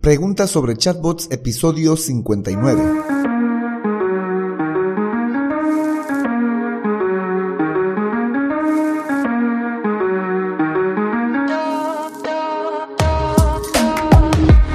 Preguntas sobre chatbots, episodio 59.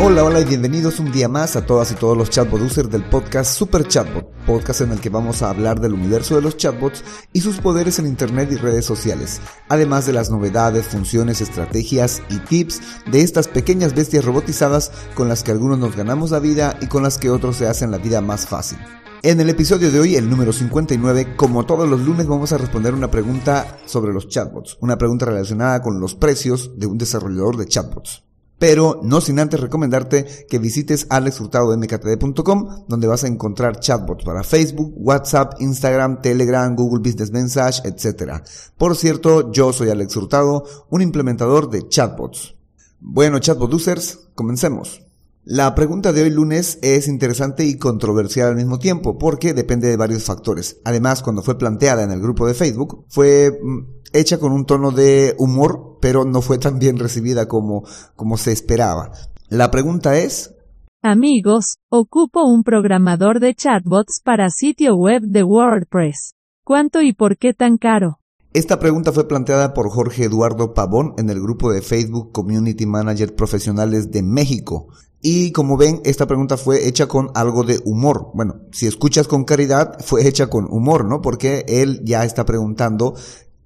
Hola, hola y bienvenidos un día más a todas y todos los chatbot users del podcast Super Chatbot, podcast en el que vamos a hablar del universo de los chatbots y sus poderes en internet y redes sociales, además de las novedades, funciones, estrategias y tips de estas pequeñas bestias robotizadas con las que algunos nos ganamos la vida y con las que otros se hacen la vida más fácil. En el episodio de hoy, el número 59, como todos los lunes vamos a responder una pregunta sobre los chatbots, una pregunta relacionada con los precios de un desarrollador de chatbots pero no sin antes recomendarte que visites alexhurtado.mktd.com donde vas a encontrar chatbots para Facebook, WhatsApp, Instagram, Telegram, Google Business Message, etc. Por cierto, yo soy Alex Hurtado, un implementador de chatbots. Bueno, chatbot users, comencemos. La pregunta de hoy lunes es interesante y controversial al mismo tiempo porque depende de varios factores. Además, cuando fue planteada en el grupo de Facebook, fue mm, hecha con un tono de humor, pero no fue tan bien recibida como, como se esperaba. La pregunta es... Amigos, ocupo un programador de chatbots para sitio web de WordPress. ¿Cuánto y por qué tan caro? Esta pregunta fue planteada por Jorge Eduardo Pavón en el grupo de Facebook Community Manager Profesionales de México. Y como ven, esta pregunta fue hecha con algo de humor. Bueno, si escuchas con caridad, fue hecha con humor, ¿no? Porque él ya está preguntando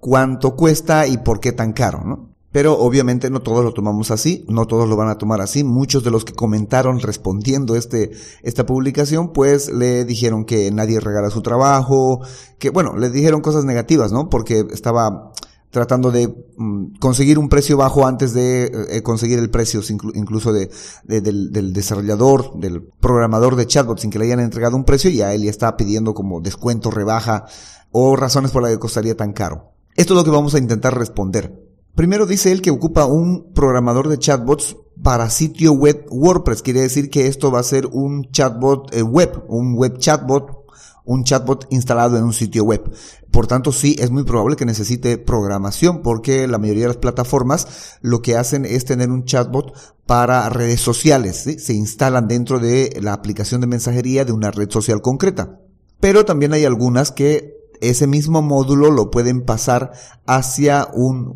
cuánto cuesta y por qué tan caro, ¿no? Pero obviamente no todos lo tomamos así, no todos lo van a tomar así. Muchos de los que comentaron respondiendo este, esta publicación, pues le dijeron que nadie regala su trabajo, que bueno, le dijeron cosas negativas, ¿no? Porque estaba tratando de mm, conseguir un precio bajo antes de eh, conseguir el precio incluso de, del, desarrollador, del programador de chatbot sin que le hayan entregado un precio y a él ya está pidiendo como descuento, rebaja o razones por las que costaría tan caro. Esto es lo que vamos a intentar responder. Primero dice él que ocupa un programador de chatbots para sitio web WordPress. Quiere decir que esto va a ser un chatbot eh, web, un web chatbot un chatbot instalado en un sitio web. Por tanto, sí, es muy probable que necesite programación porque la mayoría de las plataformas lo que hacen es tener un chatbot para redes sociales. Se instalan dentro de la aplicación de mensajería de una red social concreta. Pero también hay algunas que ese mismo módulo lo pueden pasar hacia un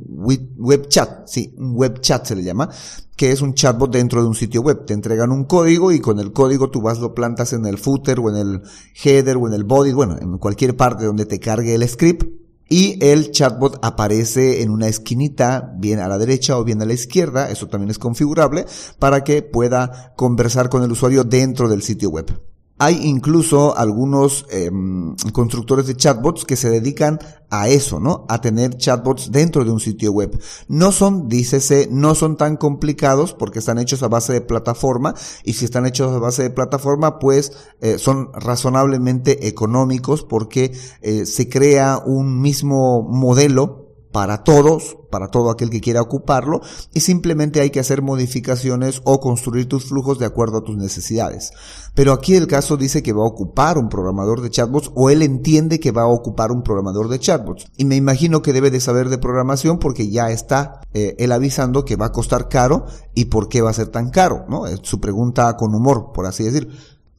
web chat, sí, un web chat se le llama, que es un chatbot dentro de un sitio web. Te entregan un código y con el código tú vas lo plantas en el footer o en el header o en el body, bueno, en cualquier parte donde te cargue el script y el chatbot aparece en una esquinita, bien a la derecha o bien a la izquierda, eso también es configurable, para que pueda conversar con el usuario dentro del sitio web. Hay incluso algunos em, constructores de chatbots que se dedican a eso, ¿no? A tener chatbots dentro de un sitio web. No son, dícese, no son tan complicados porque están hechos a base de plataforma y si están hechos a base de plataforma, pues eh, son razonablemente económicos porque eh, se crea un mismo modelo para todos, para todo aquel que quiera ocuparlo, y simplemente hay que hacer modificaciones o construir tus flujos de acuerdo a tus necesidades. Pero aquí el caso dice que va a ocupar un programador de chatbots o él entiende que va a ocupar un programador de chatbots. Y me imagino que debe de saber de programación porque ya está eh, él avisando que va a costar caro y por qué va a ser tan caro, ¿no? Es su pregunta con humor, por así decir.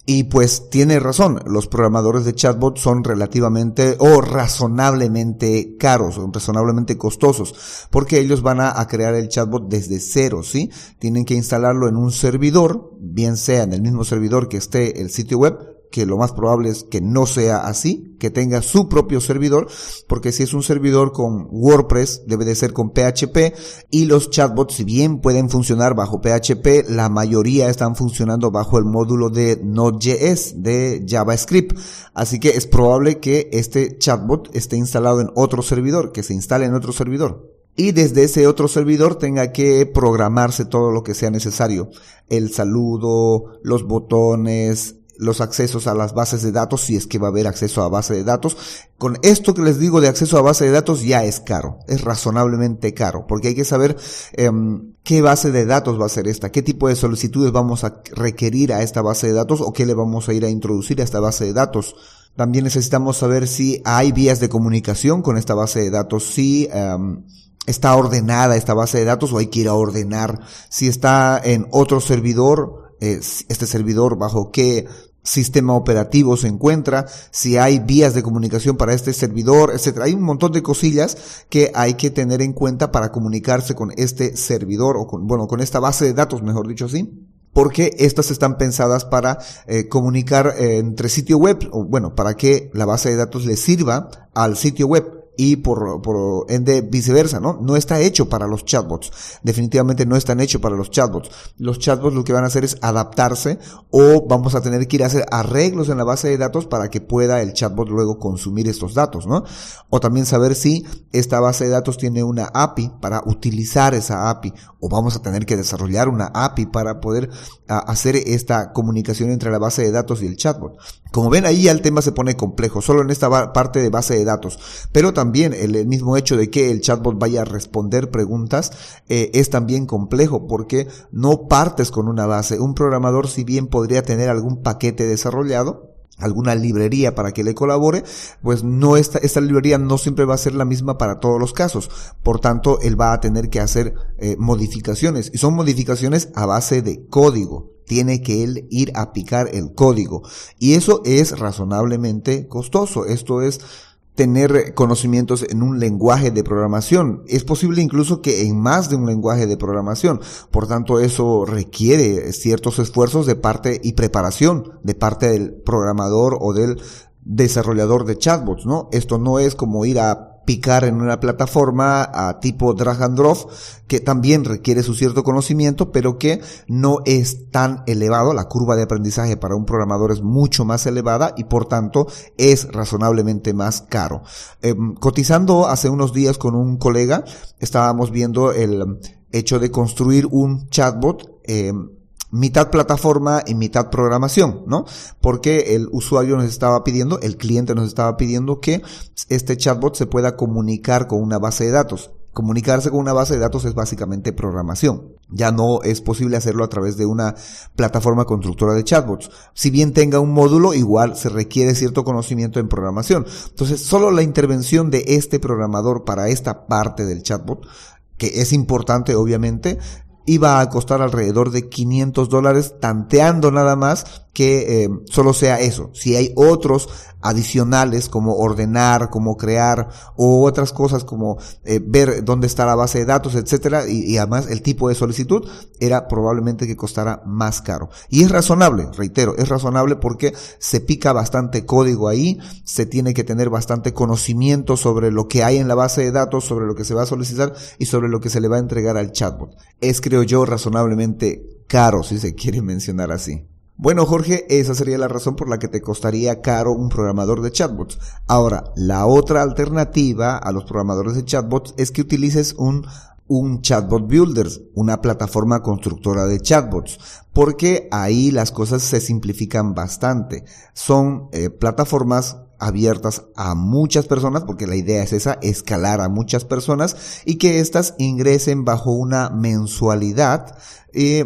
Y pues tiene razón, los programadores de chatbot son relativamente o razonablemente caros, o razonablemente costosos, porque ellos van a, a, crear el chatbot desde cero, ¿sí? Tienen que instalarlo en un servidor, bien sea en el mismo servidor que esté el sitio web, que lo más probable es que no sea así, que tenga su propio servidor, porque si es un servidor con WordPress, debe de ser con PHP, y los chatbots, si bien pueden funcionar bajo PHP, la mayoría están funcionando bajo el módulo de Node.js, de JavaScript. Así que es probable que este chatbot esté instalado en otro servidor, que se instale en otro servidor y desde ese otro servidor tenga que programarse todo lo que sea necesario. El saludo, los botones, los accesos a las bases de datos, si es que va a haber acceso a base de datos. Con esto que les digo de acceso a base de datos ya es caro, es razonablemente caro, porque hay que saber em, qué base de datos va a ser esta, qué tipo de solicitudes vamos a requerir a esta base de datos o qué le vamos a ir a introducir a esta base de datos. También necesitamos saber si hay vías de comunicación con esta base de datos, si em, está ordenada esta base de datos o hay que ir a ordenar, si está en otro servidor este servidor, bajo qué sistema operativo se encuentra, si hay vías de comunicación para este servidor, etcétera. Hay un montón de cosillas que hay que tener en cuenta para comunicarse con este servidor o con, bueno, con esta base de datos, mejor dicho así porque estas están pensadas para eh, comunicar eh, entre sitio web, o bueno, para que la base de datos le sirva al sitio web y por, ende viceversa, ¿no? No está hecho para los chatbots. Definitivamente no están hechos para los chatbots. Los chatbots lo que van a hacer es adaptarse o vamos a tener que ir a hacer arreglos en la base de datos para que pueda el chatbot luego consumir estos datos, ¿no? O también saber si esta base de datos tiene una API para utilizar esa API o vamos a tener que desarrollar una API para poder hacer esta comunicación entre la base de datos y el chatbot. Como ven ahí ya el tema se pone complejo, solo en esta parte de base de datos, pero también el, mismo hecho de que el chatbot vaya a responder preguntas eh, es también complejo porque no partes con una base. Un programador si bien podría tener algún paquete desarrollado, alguna librería para que le colabore, pues no esta, esta librería no siempre va a ser la misma para todos los casos. Por tanto, él va a tener que hacer eh, modificaciones y son modificaciones a base de código. Tiene que él ir a picar el código y eso es razonablemente costoso. Esto es tener conocimientos en un lenguaje de programación. Es posible incluso que en más de un lenguaje de programación. Por tanto, eso requiere ciertos esfuerzos de parte y preparación de parte del programador o del desarrollador de chatbots, ¿no? Esto no es como ir a picar en una plataforma a tipo drag and drop que también requiere su cierto conocimiento, pero que no es tan elevado. La curva de aprendizaje para un programador es mucho más elevada y por tanto es razonablemente más caro. Em, cotizando hace unos días con un colega, estábamos viendo el hecho de construir un chatbot eh, mitad plataforma y mitad programación, ¿no? Porque el usuario nos estaba pidiendo, el cliente nos estaba pidiendo que este chatbot se pueda comunicar con una base de datos. Comunicarse con una base de datos es básicamente programación. Ya no es posible hacerlo a través de una plataforma constructora de chatbots. Si bien tenga un módulo, igual se requiere cierto conocimiento en programación. Entonces, solo la intervención de este programador para esta parte del chatbot que es importante obviamente, iba a costar alrededor de 500 dólares, tanteando nada más que eh, solo sea eso. Si hay otros adicionales como ordenar, como crear o otras cosas como eh, ver dónde está la base de datos, etcétera, y, además el tipo de solicitud era probablemente que costara más caro. Y es razonable, reitero, es razonable porque se pica bastante código ahí, se tiene que tener bastante conocimiento sobre lo que hay en la base de datos, sobre lo que se va a solicitar y sobre lo que se le va a entregar al chatbot. Es creo yo razonablemente caro si se quiere mencionar así. Bueno, Jorge, esa sería la razón por la que te costaría caro un programador de chatbots. Ahora, la otra alternativa a los programadores de chatbots es que utilices un un chatbot builder, una plataforma constructora de chatbots, porque ahí las cosas se simplifican bastante. Son eh, plataformas abiertas a muchas personas, porque la idea es esa, escalar a muchas personas y que éstas ingresen bajo una mensualidad eh,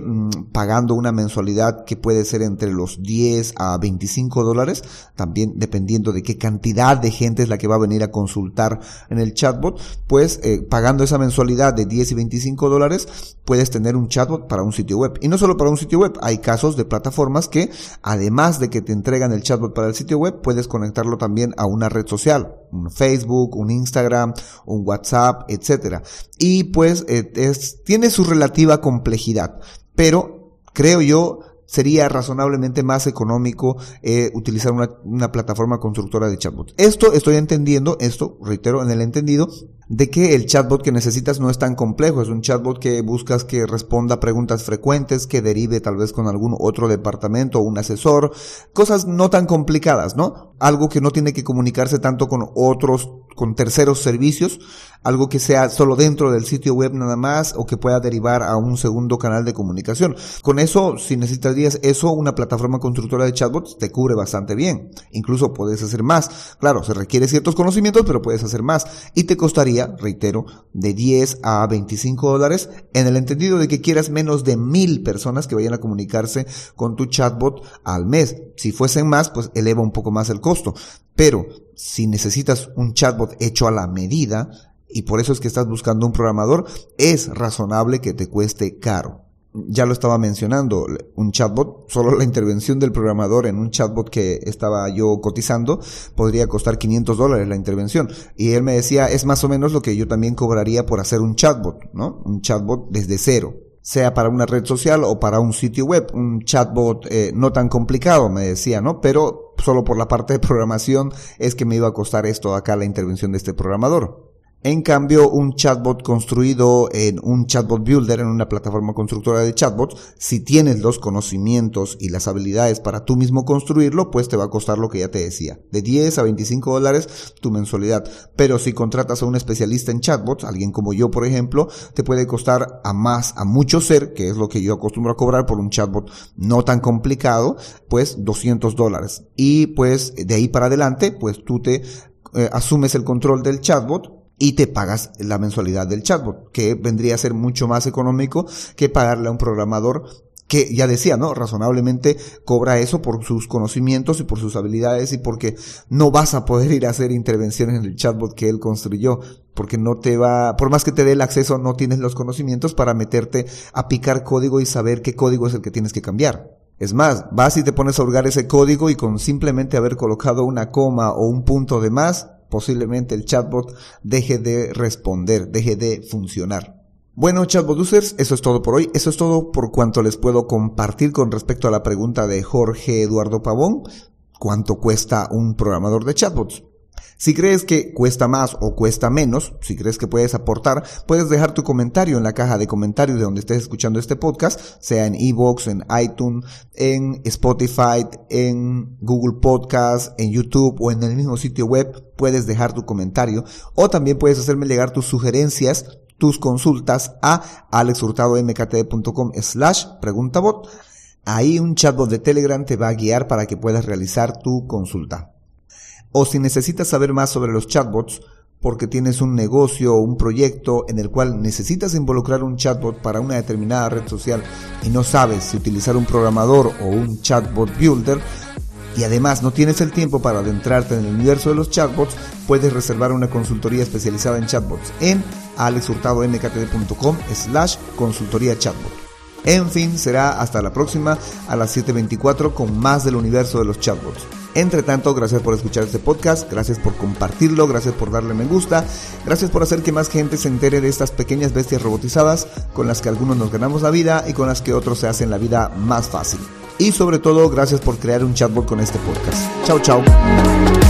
pagando una mensualidad que puede ser entre los 10 a 25 dólares, también dependiendo de qué cantidad de gente es la que va a venir a consultar en el chatbot, pues eh, pagando esa mensualidad de 10 y 25 dólares, puedes tener un chatbot para un sitio web. Y no solo para un sitio web, hay casos de plataformas que además de que te entregan el chatbot para el sitio web, puedes conectarlo también a una red social, un Facebook, un Instagram, un WhatsApp, etcétera. Y pues eh, es, tiene su relativa complejidad, pero creo yo sería razonablemente más económico eh, utilizar una, una, plataforma constructora de chatbot. Esto estoy entendiendo, esto reitero en el entendido, de que el chatbot que necesitas no es tan complejo, es un chatbot que buscas que responda preguntas frecuentes, que derive tal vez con algún otro departamento o un asesor, cosas no tan complicadas, ¿no? Algo que no tiene que comunicarse tanto con otros, con terceros servicios, algo que sea solo dentro del sitio web nada más o que pueda derivar a un segundo canal de comunicación. Con eso, si necesitarías eso, una plataforma constructora de chatbots te cubre bastante bien. Incluso puedes hacer más. Claro, se requiere ciertos conocimientos, pero puedes hacer más. Y te costaría, reitero, de 10 a 25 dólares en el entendido de que quieras menos de mil personas que vayan a comunicarse con tu chatbot al mes. Si fuesen más, pues eleva un poco más el costo. Pero si necesitas un chatbot hecho a la medida, y por eso es que estás buscando un programador, es razonable que te cueste caro. Ya lo estaba mencionando, un chatbot, solo la intervención del programador en un chatbot que estaba yo cotizando podría costar 500 dólares la intervención. Y él me decía, es más o menos lo que yo también cobraría por hacer un chatbot, ¿no? Un chatbot desde cero sea para una red social o para un sitio web, un chatbot eh, no tan complicado, me decía, ¿no? Pero solo por la parte de programación es que me iba a costar esto acá la intervención de este programador. En cambio, un chatbot construido en un chatbot builder, en una plataforma constructora de chatbots, si tienes los conocimientos y las habilidades para tú mismo construirlo, pues te va a costar lo que ya te decía, de 10 a 25 dólares tu mensualidad. Pero si contratas a un especialista en chatbots, alguien como yo, por ejemplo, te puede costar a más, a mucho ser, que es lo que yo acostumbro a cobrar por un chatbot no tan complicado, pues 200 dólares. Y pues de ahí para adelante, pues tú te eh, asumes el control del chatbot y te pagas la mensualidad del chatbot, que vendría a ser mucho más económico que pagarle a un programador que ya decía, ¿no? Razonablemente cobra eso por sus conocimientos y por sus habilidades y porque no vas a poder ir a hacer intervenciones en el chatbot que él construyó, porque no te va, por más que te dé el acceso, no tienes los conocimientos para meterte a picar código y saber qué código es el que tienes que cambiar. Es más, vas y te pones a hurgar ese código y con simplemente haber colocado una coma o un punto de más, posiblemente el chatbot deje de responder, deje de funcionar. Bueno, chatbot users, eso es todo por hoy. Eso es todo por cuanto les puedo compartir con respecto a la pregunta de Jorge Eduardo Pavón. ¿Cuánto cuesta un programador de chatbots? Si crees que cuesta más o cuesta menos, si crees que puedes aportar, puedes dejar tu comentario en la caja de comentarios de donde estés escuchando este podcast, sea en Evox, en iTunes, en Spotify, en Google Podcast, en YouTube o en el mismo sitio web, puedes dejar tu comentario o también puedes hacerme llegar tus sugerencias, tus consultas a alexhurtadomktd.com slash preguntabot. Ahí un chatbot de Telegram te va a guiar para que puedas realizar tu consulta. O si necesitas saber más sobre los chatbots, porque tienes un negocio o un proyecto en el cual necesitas involucrar un chatbot para una determinada red social y no sabes si utilizar un programador o un chatbot builder, y además no tienes el tiempo para adentrarte en el universo de los chatbots, puedes reservar una consultoría especializada en chatbots en alexhurtadomktd.com slash consultoría chatbot. En fin, será hasta la próxima a las 7.24 con más del universo de los chatbots. Entre tanto, gracias por escuchar este podcast, gracias por compartirlo, gracias por darle me gusta, gracias por hacer que más gente se entere de estas pequeñas bestias robotizadas con las que algunos nos ganamos la vida y con las que otros se hacen la vida más fácil. Y sobre todo, gracias por crear un chatbot con este podcast. Chao, chao.